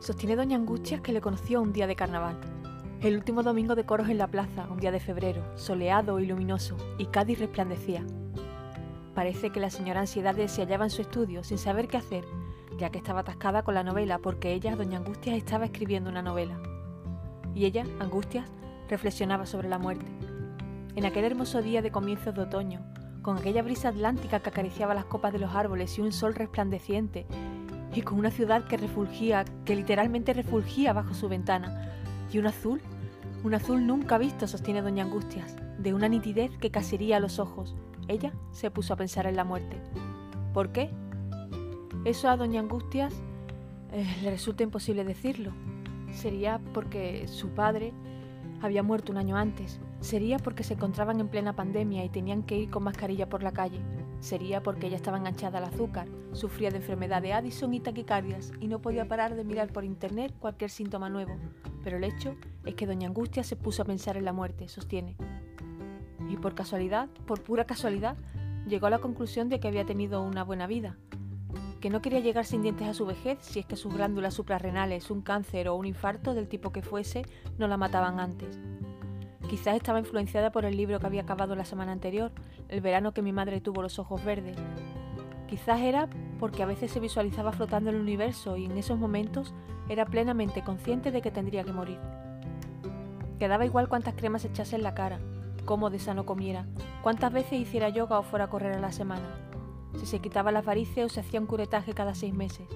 Sostiene doña Angustias que le conoció un día de carnaval. El último domingo de coros en la plaza, un día de febrero, soleado y luminoso, y Cádiz resplandecía. Parece que la señora Ansiedades se hallaba en su estudio sin saber qué hacer, ya que estaba atascada con la novela porque ella, doña Angustias, estaba escribiendo una novela. Y ella, Angustias, reflexionaba sobre la muerte. En aquel hermoso día de comienzos de otoño, con aquella brisa atlántica que acariciaba las copas de los árboles y un sol resplandeciente, y con una ciudad que refulgía, que literalmente refulgía bajo su ventana, y un azul, un azul nunca visto, sostiene doña Angustias, de una nitidez que a los ojos. Ella se puso a pensar en la muerte. ¿Por qué? Eso a doña Angustias eh, le resulta imposible decirlo. Sería porque su padre había muerto un año antes. Sería porque se encontraban en plena pandemia y tenían que ir con mascarilla por la calle. Sería porque ella estaba enganchada al azúcar, sufría de enfermedad de Addison y taquicardias y no podía parar de mirar por internet cualquier síntoma nuevo. Pero el hecho es que doña Angustia se puso a pensar en la muerte, sostiene. Y por casualidad, por pura casualidad, llegó a la conclusión de que había tenido una buena vida, que no quería llegar sin dientes a su vejez si es que sus glándulas suprarrenales, un cáncer o un infarto del tipo que fuese, no la mataban antes. Quizás estaba influenciada por el libro que había acabado la semana anterior, el verano que mi madre tuvo los ojos verdes. Quizás era porque a veces se visualizaba flotando el universo y en esos momentos era plenamente consciente de que tendría que morir. Quedaba igual cuántas cremas echase en la cara, cómo de sano comiera, cuántas veces hiciera yoga o fuera a correr a la semana, si se quitaba la varices o se hacía un curetaje cada seis meses.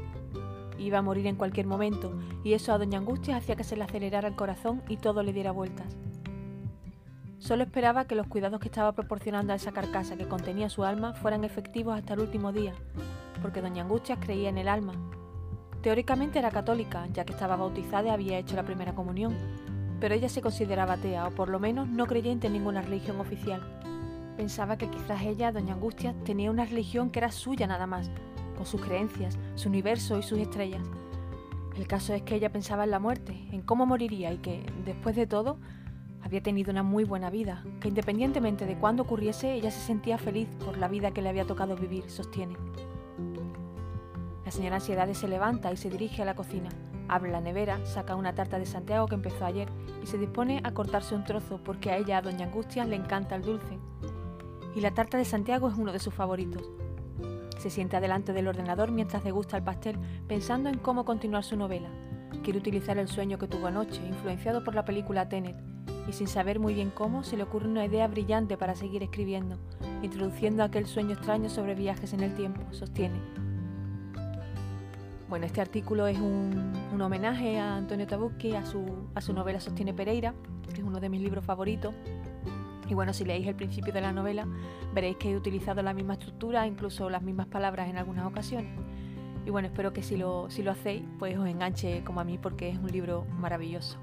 Iba a morir en cualquier momento, y eso a Doña Angustia hacía que se le acelerara el corazón y todo le diera vueltas. Solo esperaba que los cuidados que estaba proporcionando a esa carcasa que contenía su alma fueran efectivos hasta el último día, porque Doña Angustias creía en el alma. Teóricamente era católica, ya que estaba bautizada y había hecho la primera comunión, pero ella se consideraba atea, o por lo menos no creyente en ninguna religión oficial. Pensaba que quizás ella, Doña Angustias, tenía una religión que era suya nada más, con sus creencias, su universo y sus estrellas. El caso es que ella pensaba en la muerte, en cómo moriría y que, después de todo, había tenido una muy buena vida, que independientemente de cuándo ocurriese, ella se sentía feliz por la vida que le había tocado vivir, sostiene. La señora Ansiedades se levanta y se dirige a la cocina. Abre la nevera, saca una tarta de Santiago que empezó ayer y se dispone a cortarse un trozo porque a ella, a Doña Angustia, le encanta el dulce. Y la tarta de Santiago es uno de sus favoritos. Se sienta delante del ordenador mientras degusta el pastel, pensando en cómo continuar su novela. Quiere utilizar el sueño que tuvo anoche, influenciado por la película Tenet, y sin saber muy bien cómo, se le ocurre una idea brillante para seguir escribiendo, introduciendo aquel sueño extraño sobre viajes en el tiempo, sostiene. Bueno, este artículo es un, homenaje a Antonio Tabucchi, a su, a su novela Sostiene Pereira, que es uno de mis libros favoritos. Y bueno, si leéis el principio de la novela, veréis que he utilizado la misma estructura, incluso las mismas palabras en algunas ocasiones. Y bueno, espero que si lo, si lo hacéis, pues os enganche como a mí, porque es un libro maravilloso.